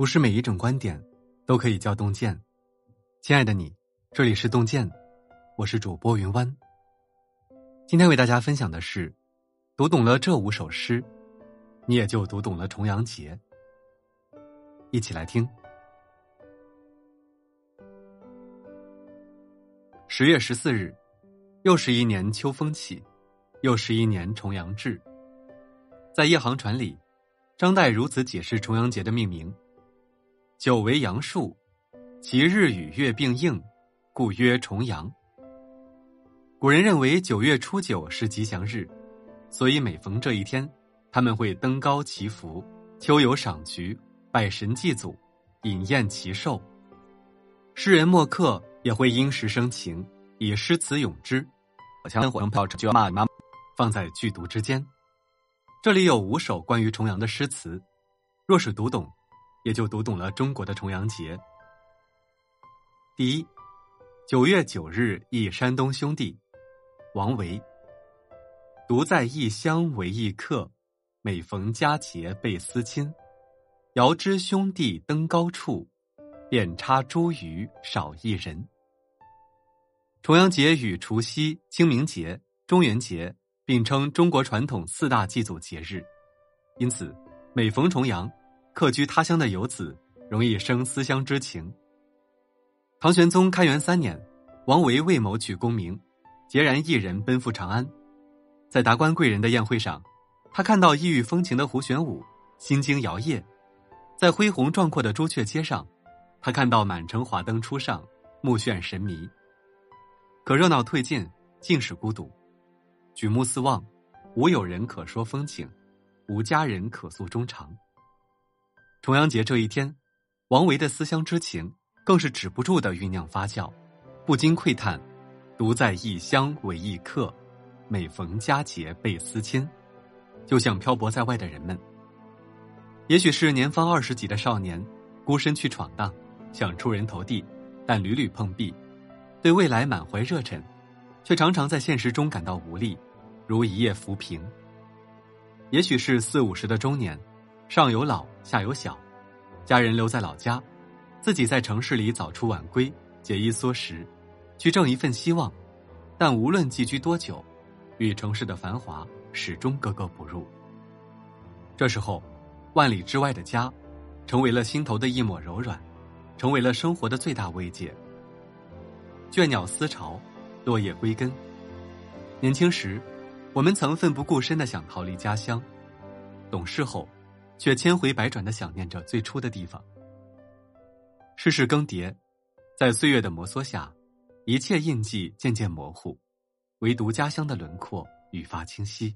不是每一种观点都可以叫洞见。亲爱的你，这里是洞见，我是主播云湾。今天为大家分享的是，读懂了这五首诗，你也就读懂了重阳节。一起来听。十月十四日，又是一年秋风起，又是一年重阳至。在《夜航船》里，张岱如此解释重阳节的命名。九为阳数，其日与月并应，故曰重阳。古人认为九月初九是吉祥日，所以每逢这一天，他们会登高祈福、秋游赏菊、拜神祭祖、饮宴祈寿。诗人墨客也会因时生情，以诗词咏之，将火上飘着就骂妈，放在剧毒之间。这里有五首关于重阳的诗词，若是读懂。也就读懂了中国的重阳节。第一，九月九日忆山东兄弟，王维。独在异乡为异客，每逢佳节倍思亲。遥知兄弟登高处，遍插茱萸少一人。重阳节与除夕、清明节、中元节并称中国传统四大祭祖节日，因此每逢重阳。客居他乡的游子容易生思乡之情。唐玄宗开元三年，王维为谋取功名，孑然一人奔赴长安。在达官贵人的宴会上，他看到异域风情的胡旋舞，心惊摇曳；在恢宏壮阔的朱雀街上，他看到满城华灯初上，目眩神迷。可热闹退尽，尽是孤独。举目四望，无有人可说风情，无佳人可诉衷肠。重阳节这一天，王维的思乡之情更是止不住的酝酿发酵，不禁喟叹：“独在异乡为异客，每逢佳节倍思亲。”就像漂泊在外的人们，也许是年方二十几的少年，孤身去闯荡，想出人头地，但屡屡碰壁，对未来满怀热忱，却常常在现实中感到无力，如一叶浮萍。也许是四五十的中年。上有老，下有小，家人留在老家，自己在城市里早出晚归，节衣缩食，去挣一份希望。但无论寄居多久，与城市的繁华始终格格不入。这时候，万里之外的家，成为了心头的一抹柔软，成为了生活的最大慰藉。倦鸟思巢，落叶归根。年轻时，我们曾奋不顾身的想逃离家乡，懂事后。却千回百转的想念着最初的地方。世事更迭，在岁月的摩挲下，一切印记渐渐模糊，唯独家乡的轮廓愈发清晰。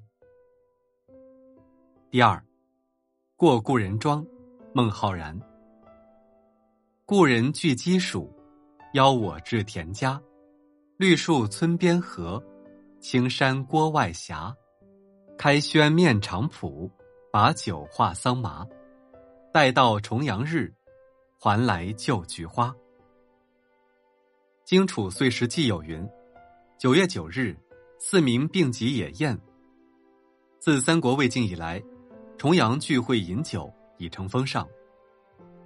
第二，过故人庄，孟浩然。故人具鸡黍，邀我至田家。绿树村边合，青山郭外斜。开轩面场圃。把酒话桑麻，待到重阳日，还来就菊花。荆楚岁时记有云：九月九日，四民并集野宴。自三国魏晋以来，重阳聚会饮酒已成风尚。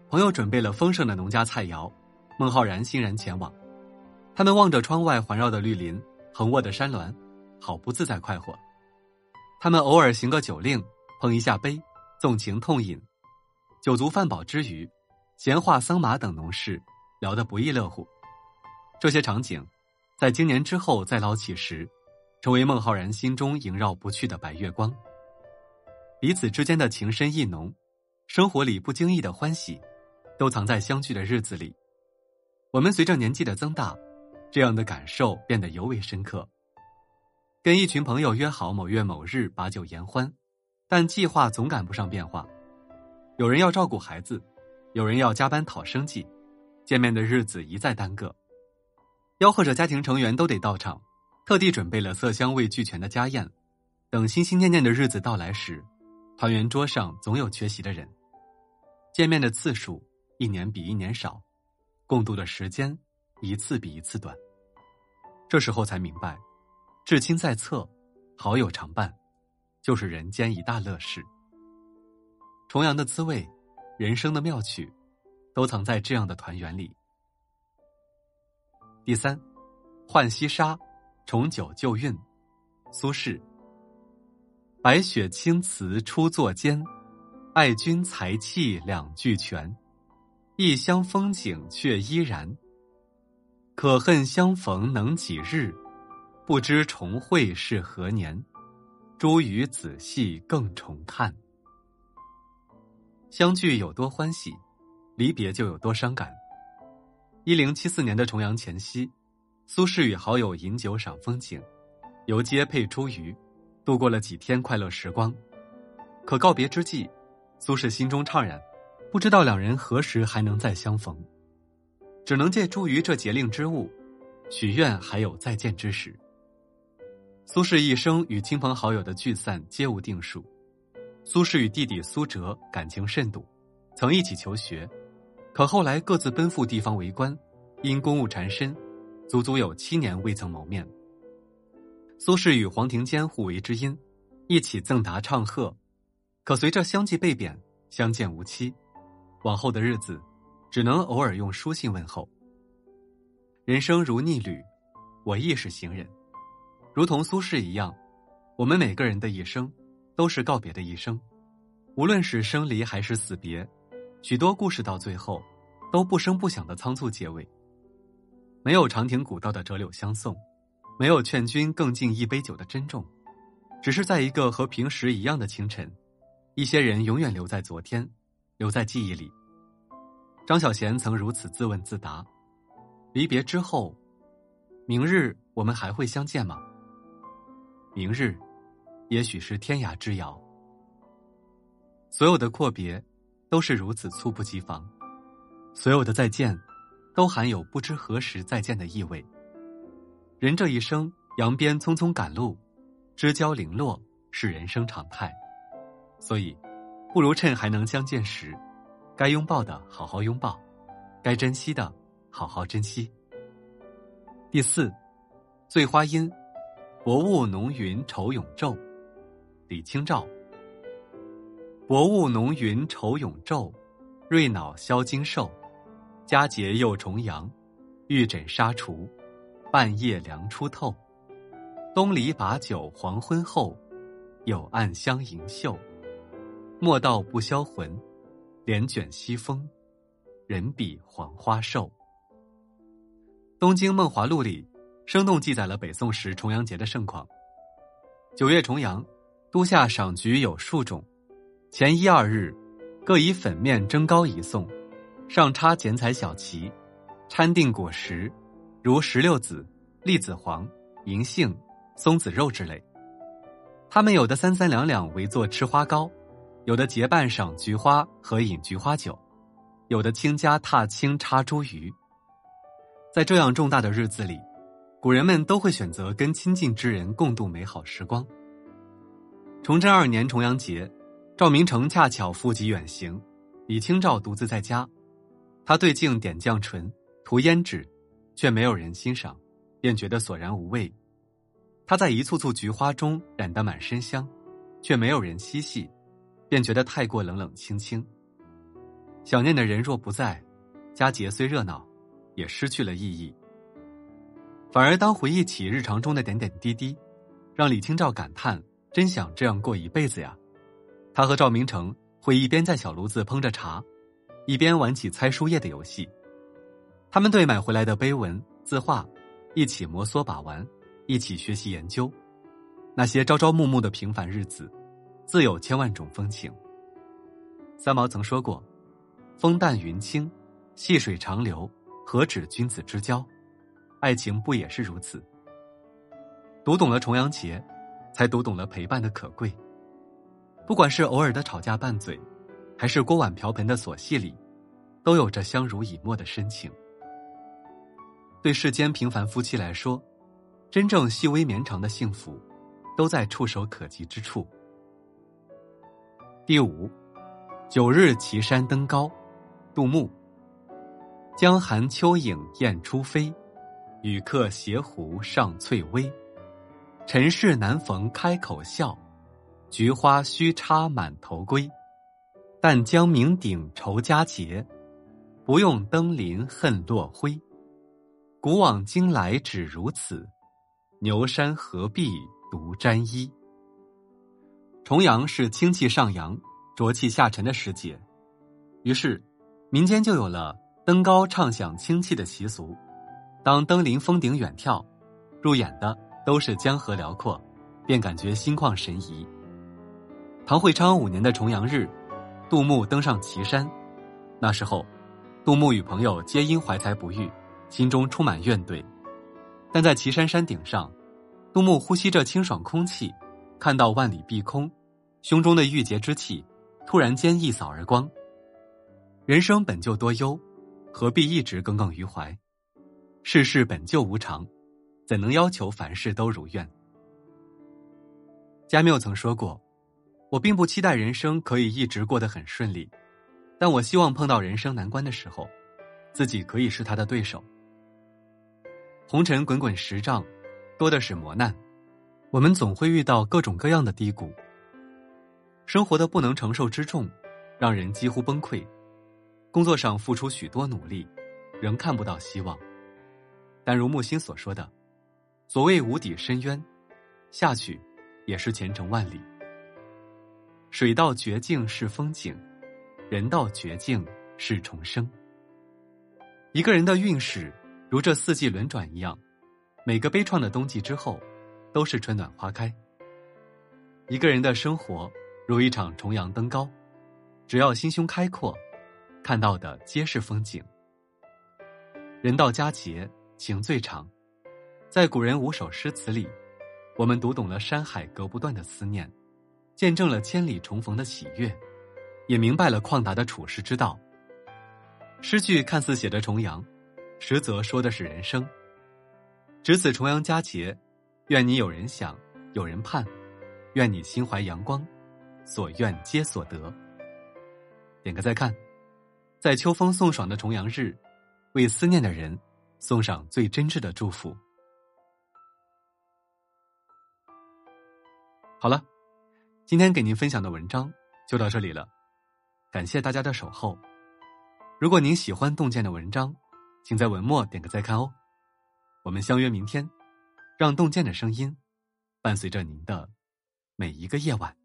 朋友准备了丰盛的农家菜肴，孟浩然欣然前往。他们望着窗外环绕的绿林、横卧的山峦，好不自在快活。他们偶尔行个酒令。碰一下杯，纵情痛饮，酒足饭饱之余，闲话桑麻等农事，聊得不亦乐乎。这些场景，在经年之后再捞起时，成为孟浩然心中萦绕不去的白月光。彼此之间的情深意浓，生活里不经意的欢喜，都藏在相聚的日子里。我们随着年纪的增大，这样的感受变得尤为深刻。跟一群朋友约好某月某日把酒言欢。但计划总赶不上变化，有人要照顾孩子，有人要加班讨生计，见面的日子一再耽搁。吆喝着家庭成员都得到场，特地准备了色香味俱全的家宴。等心心念念的日子到来时，团圆桌上总有缺席的人。见面的次数一年比一年少，共度的时间一次比一次短。这时候才明白，至亲在侧，好友常伴。就是人间一大乐事。重阳的滋味，人生的妙趣，都藏在这样的团圆里。第三，浣溪沙，重九旧韵，苏轼。白雪青瓷初作间，爱君才气两俱全。异乡风景却依然。可恨相逢能几日，不知重会是何年。茱萸仔细更重看。相聚有多欢喜，离别就有多伤感。一零七四年的重阳前夕，苏轼与好友饮酒赏风景，游街配茱萸。度过了几天快乐时光，可告别之际，苏轼心中怅然，不知道两人何时还能再相逢，只能借茱萸这节令之物，许愿还有再见之时。苏轼一生与亲朋好友的聚散皆无定数，苏轼与弟弟苏辙感情甚笃，曾一起求学，可后来各自奔赴地方为官，因公务缠身，足足有七年未曾谋面。苏轼与黄庭坚互为知音，一起赠答唱和，可随着相继被贬，相见无期，往后的日子，只能偶尔用书信问候。人生如逆旅，我亦是行人，如同苏轼一样，我们每个人的一生，都是告别的一生，无论是生离还是死别，许多故事到最后，都不声不响的仓促结尾，没有长亭古道的折柳相送。没有劝君更尽一杯酒的珍重，只是在一个和平时一样的清晨，一些人永远留在昨天，留在记忆里。张小娴曾如此自问自答：离别之后，明日我们还会相见吗？明日，也许是天涯之遥。所有的阔别，都是如此猝不及防；所有的再见，都含有不知何时再见的意味。人这一生，扬鞭匆匆赶路，知交零落是人生常态，所以，不如趁还能相见时，该拥抱的好好拥抱，该珍惜的好好珍惜。第四，醉花阴，薄雾浓云愁永昼，李清照。薄雾浓云愁永昼，瑞脑消金兽，佳节又重阳，玉枕纱厨。半夜凉初透，东篱把酒黄昏后，有暗香盈袖。莫道不销魂，帘卷西风，人比黄花瘦。《东京梦华录》里生动记载了北宋时重阳节的盛况。九月重阳，都下赏菊有数种，前一二日，各以粉面蒸糕一送，上插剪彩小旗，掺订果实。如石榴籽、栗子黄、银杏、松子肉之类，他们有的三三两两围坐吃花糕，有的结伴赏菊花和饮菊花酒，有的倾家踏青插茱萸。在这样重大的日子里，古人们都会选择跟亲近之人共度美好时光。崇祯二年重阳节，赵明诚恰巧赴极远行，李清照独自在家，他对镜点绛唇，涂胭脂。却没有人欣赏，便觉得索然无味。他在一簇簇菊花中染得满身香，却没有人嬉戏，便觉得太过冷冷清清。想念的人若不在，佳节虽热闹，也失去了意义。反而当回忆起日常中的点点滴滴，让李清照感叹：“真想这样过一辈子呀！”他和赵明诚会一边在小炉子烹着茶，一边玩起猜书页的游戏。他们对买回来的碑文、字画，一起摩挲把玩，一起学习研究。那些朝朝暮暮的平凡日子，自有千万种风情。三毛曾说过：“风淡云轻，细水长流，何止君子之交？爱情不也是如此？”读懂了重阳节，才读懂了陪伴的可贵。不管是偶尔的吵架拌嘴，还是锅碗瓢盆的琐细里，都有着相濡以沫的深情。对世间平凡夫妻来说，真正细微绵长的幸福，都在触手可及之处。第五，九日岐山登高，杜牧。江寒秋影雁初飞，与客斜湖上翠微。尘世难逢开口笑，菊花须插满头归。但将酩酊酬佳节，不用登临恨落晖。古往今来只如此，牛山何必独沾衣？重阳是清气上扬、浊气下沉的时节，于是民间就有了登高唱响清气的习俗。当登临峰顶远眺，入眼的都是江河辽阔，便感觉心旷神怡。唐会昌五年的重阳日，杜牧登上岐山，那时候，杜牧与朋友皆因怀才不遇。心中充满怨怼，但在岐山山顶上，杜牧呼吸着清爽空气，看到万里碧空，胸中的郁结之气突然间一扫而光。人生本就多忧，何必一直耿耿于怀？世事本就无常，怎能要求凡事都如愿？加缪曾说过：“我并不期待人生可以一直过得很顺利，但我希望碰到人生难关的时候，自己可以是他的对手。”红尘滚滚十丈，多的是磨难，我们总会遇到各种各样的低谷。生活的不能承受之重，让人几乎崩溃。工作上付出许多努力，仍看不到希望。但如木心所说的，所谓无底深渊，下去也是前程万里。水到绝境是风景，人到绝境是重生。一个人的运势。如这四季轮转一样，每个悲怆的冬季之后，都是春暖花开。一个人的生活如一场重阳登高，只要心胸开阔，看到的皆是风景。人到佳节情最长，在古人五首诗词里，我们读懂了山海隔不断的思念，见证了千里重逢的喜悦，也明白了旷达的处世之道。诗句看似写着重阳。实则说的是人生。值此重阳佳节，愿你有人想，有人盼，愿你心怀阳光，所愿皆所得。点个再看，在秋风送爽的重阳日，为思念的人送上最真挚的祝福。好了，今天给您分享的文章就到这里了，感谢大家的守候。如果您喜欢洞见的文章，请在文末点个再看哦，我们相约明天，让洞见的声音伴随着您的每一个夜晚。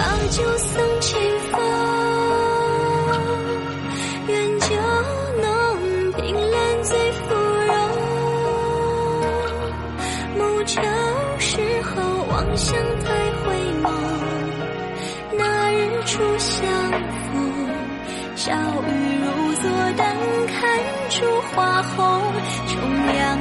把酒送清风愿酒浓凭栏醉芙蓉。暮秋时候望乡台回眸那日初相逢小雨如昨淡看烛花红重阳